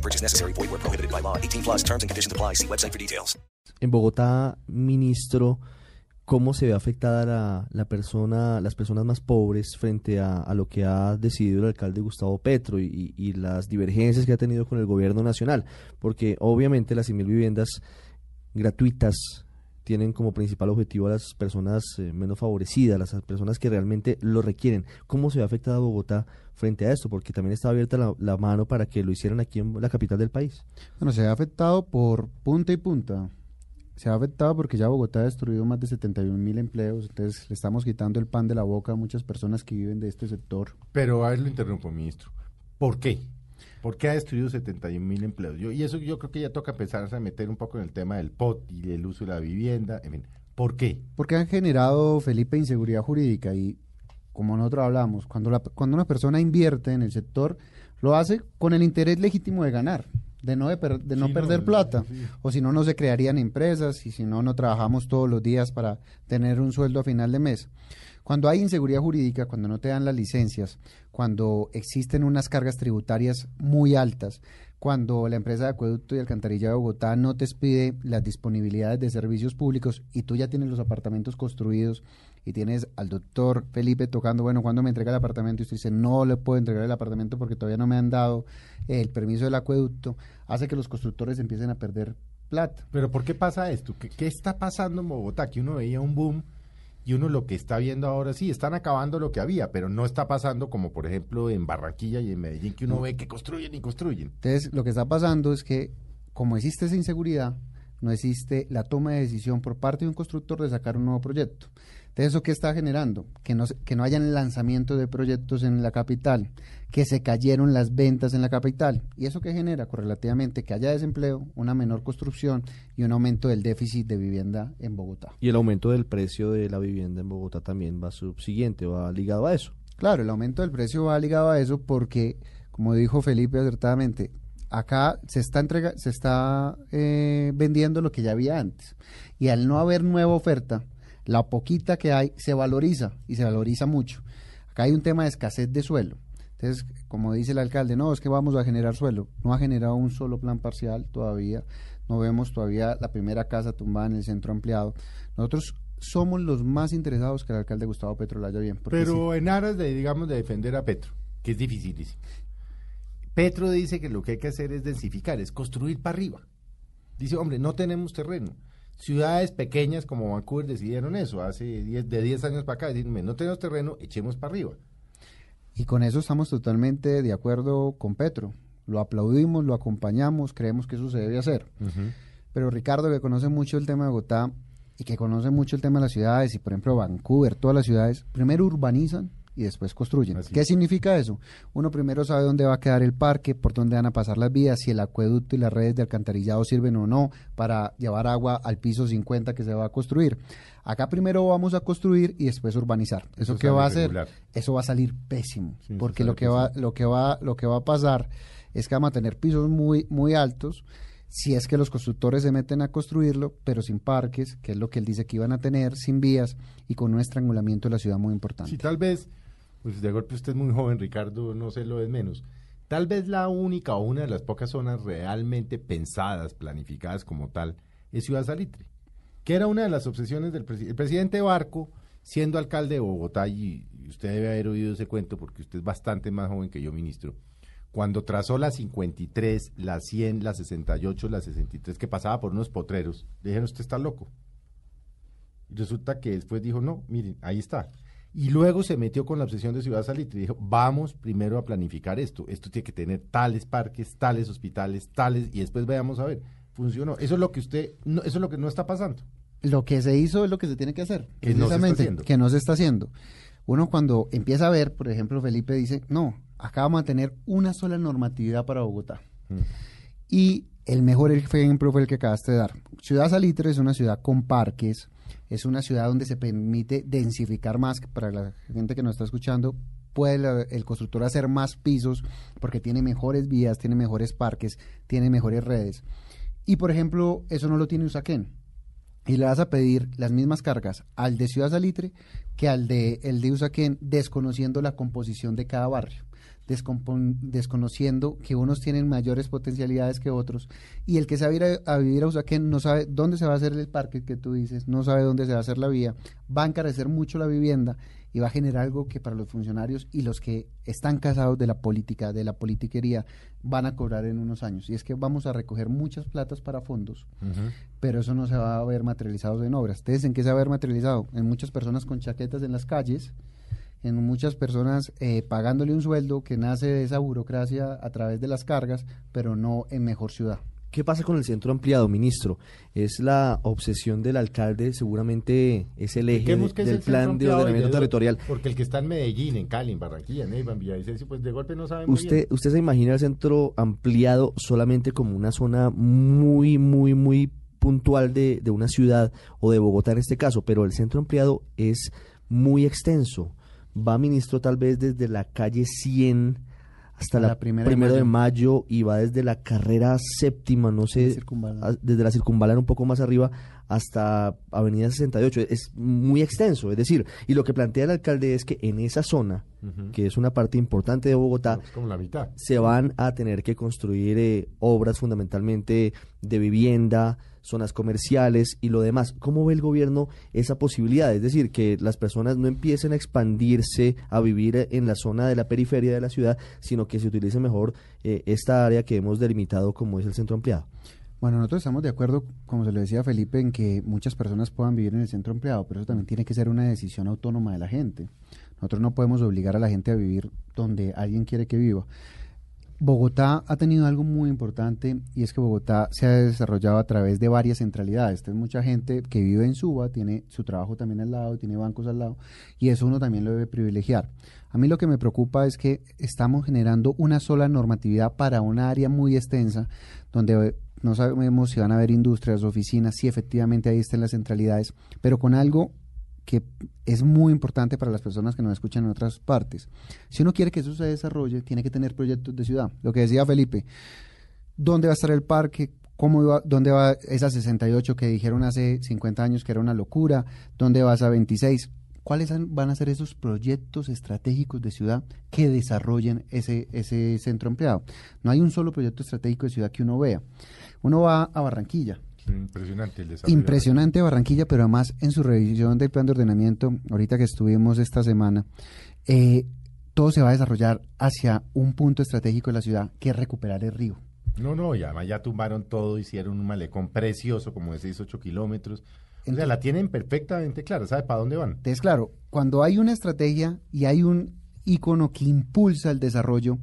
No purchase necessary. Void where prohibited by law. 18 plus terms and conditions apply. See website for details. En Bogotá, ministro, ¿cómo se ve afectada la, la persona, las personas más pobres frente a, a lo que ha decidido el alcalde Gustavo Petro y, y las divergencias que ha tenido con el gobierno nacional? Porque obviamente las 100.000 viviendas gratuitas tienen como principal objetivo a las personas eh, menos favorecidas, las personas que realmente lo requieren. ¿Cómo se ve afectada Bogotá frente a esto? Porque también está abierta la, la mano para que lo hicieran aquí en la capital del país. Bueno, se ha afectado por punta y punta. Se ha afectado porque ya Bogotá ha destruido más de 71 mil empleos, entonces le estamos quitando el pan de la boca a muchas personas que viven de este sector. Pero a ver, lo interrumpo, ministro. ¿Por qué? ¿Por qué ha destruido 71 mil empleos? Yo, y eso yo creo que ya toca empezar a meter un poco en el tema del POT y el uso de la vivienda. En fin, ¿por qué? Porque han generado, Felipe, inseguridad jurídica y como nosotros hablamos, cuando, la, cuando una persona invierte en el sector, lo hace con el interés legítimo de ganar, de no, de, per, de no Sí, perder no, plata, sí. o si no, no se crearían empresas y si no, no trabajamos todos los días para tener un sueldo a final de mes. Cuando hay inseguridad jurídica, cuando no te dan las licencias, cuando existen unas cargas tributarias muy altas, cuando la empresa de acueducto y alcantarilla de Bogotá no te pide las disponibilidades de servicios públicos y tú ya tienes los apartamentos construidos y tienes al doctor Felipe tocando, bueno, ¿cuándo me entrega el apartamento? Y usted dice, no le puedo entregar el apartamento porque todavía no me han dado el permiso del acueducto, hace que los constructores empiecen a perder plata. Pero ¿por qué pasa esto? ¿Qué, qué está pasando en Bogotá? Que uno veía un boom y uno lo que está viendo ahora sí, están acabando lo que había, pero no está pasando como por ejemplo en Barranquilla y en Medellín, que uno ve que construyen y construyen. Entonces, lo que está pasando es que, como existe esa inseguridad, no existe la toma de decisión por parte de un constructor de sacar un nuevo proyecto. Entonces, ¿eso qué está generando? Que no, que no hayan lanzamiento de proyectos en la capital, que se cayeron las ventas en la capital. ¿Y eso qué genera? Correlativamente, que haya desempleo, una menor construcción y un aumento del déficit de vivienda en Bogotá. Y el aumento del precio de la vivienda en Bogotá también va subsiguiente, va ligado a eso. Claro, el aumento del precio va ligado a eso porque, como dijo Felipe acertadamente, acá se está entrega, se está eh, vendiendo lo que ya había antes. Y al no haber nueva oferta, la poquita que hay se valoriza y se valoriza mucho. Acá hay un tema de escasez de suelo. Entonces, como dice el alcalde, no, es que vamos a generar suelo. No ha generado un solo plan parcial todavía. No vemos todavía la primera casa tumbada en el centro ampliado. Nosotros somos los más interesados que el alcalde Gustavo Petro la haya bien. Pero en aras de, digamos, de defender a Petro, que es dificilísimo. Petro dice que lo que hay que hacer es densificar, es construir para arriba. Dice, hombre, no tenemos terreno. Ciudades pequeñas como Vancouver decidieron eso hace 10, de 10 años para acá. Decir, no tenemos terreno, echemos para arriba. Y con eso estamos totalmente de acuerdo con Petro. Lo aplaudimos, lo acompañamos, creemos que eso se debe hacer. Pero Ricardo, que conoce mucho el tema de Bogotá y que conoce mucho el tema de las ciudades, y por ejemplo Vancouver, todas las ciudades, primero urbanizan y después construyen. Así ¿Qué significa eso? Uno primero sabe dónde va a quedar el parque, por dónde van a pasar las vías, si el acueducto y las redes de alcantarillado sirven o no para llevar agua al piso 50 que se va a construir. Acá primero vamos a construir y después urbanizar. ¿Eso, Eso qué va a hacer? Eso va a salir pésimo, Sí, porque lo que va lo que va lo que va a pasar es que vamos a tener pisos muy muy altos si es que los constructores se meten a construirlo, pero sin parques, que es lo que él dice que iban a tener, sin vías y con un estrangulamiento de la ciudad muy importante. Si tal vez, pues de golpe usted es muy joven, Ricardo, no se lo es menos. Tal vez la única o una de las pocas zonas realmente pensadas, planificadas como tal, es Ciudad Salitre, que era una de las obsesiones del presidente. El presidente Barco, siendo alcalde de Bogotá, y usted debe haber oído ese cuento porque usted es bastante más joven que yo, ministro, cuando trazó la 53, la 100, la 68, la 63, que pasaba por unos potreros, le dijeron, usted está loco. Y resulta que después dijo, no, miren, ahí está. Y luego se metió con la obsesión de Ciudad Salitre y dijo, vamos primero a planificar esto. Esto tiene que tener tales parques, tales hospitales, tales, y después veamos a ver. Funcionó. Eso es lo que usted, no, eso es lo que no está pasando. Lo que se hizo es lo que se tiene que hacer, Que no se está precisamente, haciendo. que no se está haciendo. Uno cuando empieza a ver, por ejemplo, Felipe dice, no, acá vamos a tener una sola normatividad para Bogotá. Mm. Y el mejor ejemplo fue el que acabaste de dar. Ciudad Salitre es una ciudad con parques, es una ciudad donde se permite densificar más, para la gente que nos está escuchando, puede el constructor hacer más pisos porque tiene mejores vías, tiene mejores parques, tiene mejores redes. Y por ejemplo, eso no lo tiene Usaquén. Y le vas a pedir las mismas cargas al de Ciudad Salitre que al de el de Usaquén, desconociendo la composición de cada barrio, desconociendo que unos tienen mayores potencialidades que otros. Y el que sabe ir a, a vivir a Usaquén no sabe dónde se va a hacer el parque que tú dices, no sabe dónde se va a hacer la vía, va a encarecer mucho la vivienda y va a generar algo que para los funcionarios y los que están casados de la política, de la politiquería, van a cobrar en unos años. Y es que vamos a recoger muchas platas para fondos, pero eso no se va a ver materializado en obras. ¿Ustedes en qué se va a ver materializado? En muchas personas con chaquetas en las calles, en muchas personas eh, pagándole un sueldo que nace de esa burocracia a través de las cargas, pero no en mejor ciudad. ¿Qué pasa con el centro ampliado, ministro? Es la obsesión del alcalde, seguramente es el eje de- es del el plan de ordenamiento de- territorial. Porque el que está en Medellín, en Cali, en Barranquilla, en Neiva, en Villavicencio, pues de golpe no sabe muy ¿Usted, bien. ¿Usted se imagina el centro ampliado solamente como una zona muy, muy, muy puntual de, de una ciudad o de Bogotá en este caso? Pero el centro ampliado es muy extenso. Va, ministro, tal vez desde la calle 100 hasta la, la primera de primero de mayo. mayo y va desde la carrera séptima, no sé, desde la circunvalar un poco más arriba hasta Avenida 68. Es muy extenso, es decir, y lo que plantea el alcalde es que en esa zona, que es una parte importante de Bogotá, Es como la mitad. se van a tener que construir eh, obras fundamentalmente de vivienda, zonas comerciales y lo demás. ¿Cómo ve el gobierno esa posibilidad? Es decir, que las personas no empiecen a expandirse, a vivir eh, en la zona de la periferia de la ciudad, sino que se utilice mejor eh, esta área que hemos delimitado como es el centro ampliado. Bueno, nosotros estamos de acuerdo, como se lo decía Felipe, en que muchas personas puedan vivir en el centro empleado, pero eso también tiene que ser una decisión autónoma de la gente. Nosotros no podemos obligar a la gente a vivir donde alguien quiere que viva. Bogotá ha tenido algo muy importante y es que Bogotá se ha desarrollado a través de varias centralidades. Entonces, mucha gente que vive en Suba tiene su trabajo también al lado, tiene bancos al lado y eso uno también lo debe privilegiar. A mí lo que me preocupa es que estamos generando una sola normatividad para una área muy extensa donde no sabemos si van a haber industrias, oficinas, si efectivamente ahí estén las centralidades, pero con algo que es muy importante para las personas que nos escuchan en otras partes. Si uno quiere que eso se desarrolle, tiene que tener proyectos de ciudad. Lo que decía Felipe, ¿dónde va a estar el parque? ¿Cómo ¿Dónde va esa 68 que dijeron hace 50 años que era una locura? ¿Dónde va esa 26? ¿Cuáles van a ser esos proyectos estratégicos de ciudad que desarrollen ese, ese centro empleado? No hay un solo proyecto estratégico de ciudad que uno vea. Uno va a Barranquilla, Impresionante el desarrollo. Impresionante Barranquilla, pero además en su revisión del plan de ordenamiento, ahorita que estuvimos esta semana, eh, todo se va a desarrollar hacia un punto estratégico de la ciudad, que es recuperar el río. No, no, y además ya tumbaron todo, hicieron un malecón precioso, como de 6, 8 kilómetros. O sea, la tienen perfectamente clara, ¿sabe para dónde van? Entonces, claro, cuando hay una estrategia y hay un icono que impulsa el desarrollo,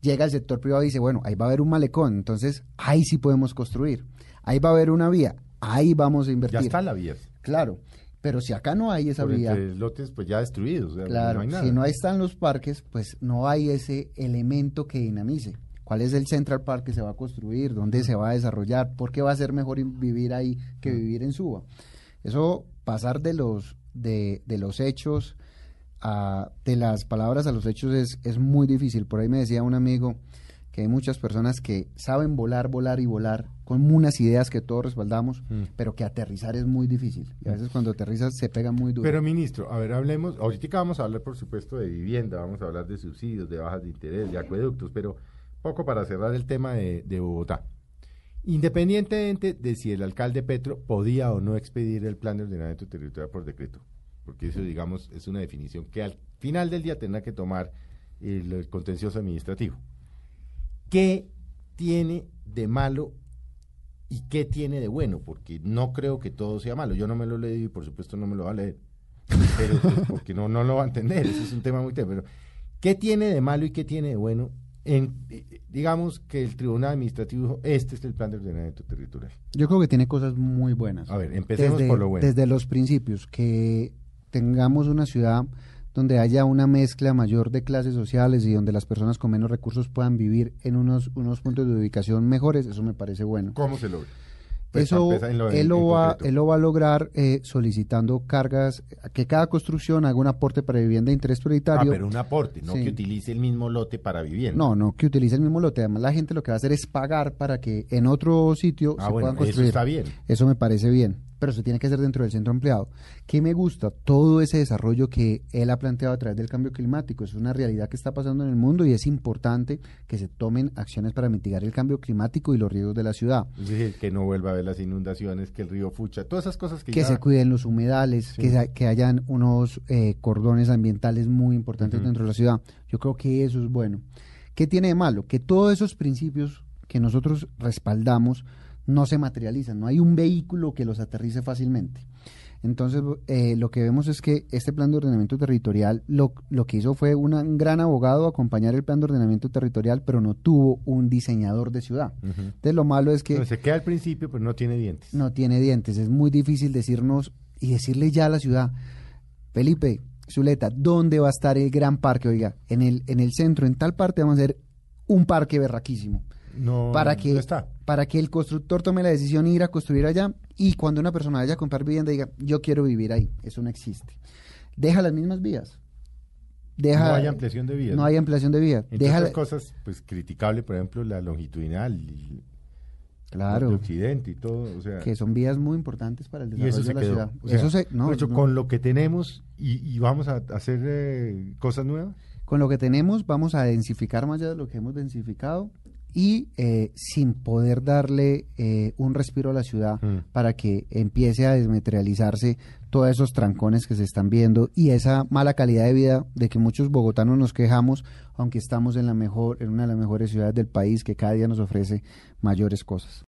llega el sector privado y dice, bueno, ahí va a haber un malecón, entonces ahí sí podemos construir. Ahí va a haber una vía, ahí vamos a Ya invertir. está la vía. Claro, pero si acá no hay esa Por vía, entre lotes pues ya destruidos. o sea, Claro, no hay nada. si no están los parques, pues no hay ese elemento que dinamice. ¿Cuál es el Central Park que se va a construir? ¿Dónde se va a desarrollar? ¿Por qué va a ser mejor vivir ahí que vivir en Suba? Eso, pasar de los, de, de los hechos, a, de las palabras a los hechos es, es muy difícil. Por ahí me decía un amigo que hay muchas personas que saben volar, volar y volar con unas ideas que todos respaldamos, Mm. pero que aterrizar es muy difícil. Y a veces cuando aterrizas se pega muy duro. Pero ministro, a ver, hablemos, ahorita vamos a hablar por supuesto de vivienda, vamos a hablar de subsidios, de bajas de interés, de acueductos, pero poco para cerrar el tema de, de Bogotá. Independientemente de si el alcalde Petro podía o no expedir el plan de ordenamiento territorial por decreto, porque eso digamos es una definición que al final del día tendrá que tomar el, el contencioso administrativo. ¿Qué tiene de malo y qué tiene de bueno? Porque no creo que todo sea malo. Yo no me lo he leído y por supuesto no me lo va a leer. Pero pues, porque no, no lo va a entender. Ese es un tema muy. Pero ¿qué tiene de malo y qué tiene de bueno? En, eh, digamos que el Tribunal Administrativo dijo, este es el plan de ordenamiento territorial. Yo creo que tiene cosas muy buenas. A ver, empecemos desde, por lo bueno. Desde los principios, que tengamos una ciudad donde haya una mezcla mayor de clases sociales y donde las personas con menos recursos puedan vivir en unos, unos puntos de ubicación mejores, eso me parece bueno. ¿Cómo se logra? Pues, Eso lo- él, lo va, él lo va a lograr eh, solicitando cargas, que cada construcción haga un aporte para vivienda de interés Ah, prioritario. pero un aporte, no Sí. que utilice el mismo lote para vivienda. No, no, que utilice el mismo lote. Además, la gente lo que va a hacer es pagar para que en otro sitio Ah, se bueno, puedan eso construir. está bien. Eso me parece bien, pero se tiene que hacer dentro del centro empleado. ¿Qué me gusta? Todo ese desarrollo que él ha planteado a través del cambio climático. Es una realidad que está pasando en el mundo y es importante que se tomen acciones para mitigar el cambio climático y los riesgos de la ciudad. Es decir, que no vuelva a haber las inundaciones, que el río Fucha, todas esas cosas que, que ya- se cuiden los humedales, Sí. que, se- que hayan unos eh, cordones ambientales muy importantes dentro de la ciudad. Yo creo que eso es bueno. ¿Qué tiene de malo? Que todos esos principios que nosotros respaldamos no se materializan, no hay un vehículo que los aterrice fácilmente. Entonces, eh, lo que vemos es que este plan de ordenamiento territorial lo, lo que hizo fue una- un gran abogado acompañar el plan de ordenamiento territorial, pero no tuvo un diseñador de ciudad. Ujú. Entonces, lo malo es que se queda al principio, pero no tiene dientes. no tiene dientes. Es muy difícil decirnos y decirle ya a la ciudad, Felipe, Zuleta, ¿dónde va a estar el gran parque? Oiga, en el, en el centro, en tal parte vamos a hacer un parque berraquísimo. No, para que, no está. Para que el constructor tome la decisión de ir a construir allá y cuando una persona vaya a comprar vivienda diga, yo quiero vivir ahí. Eso no existe. Deja las mismas vías. Deja, no hay ampliación de vías. No hay ampliación de vías. Entre Deja, cosas, pues criticable, por ejemplo, la longitudinal, y claro, de Occidente y todo, o sea, que son vías muy importantes para el desarrollo eso se de la quedó. ciudad. O sea, eso se, no, hecho, no. con lo que tenemos y, y vamos a hacer eh, cosas nuevas. Con lo que tenemos vamos a densificar más allá de lo que hemos densificado y eh, sin poder darle eh, un respiro a la ciudad Mm. para que empiece a desmaterializarse todos esos trancones que se están viendo y esa mala calidad de vida de que muchos bogotanos nos quejamos, aunque estamos en la mejor, en una de las mejores ciudades del país que cada día nos ofrece mayores cosas.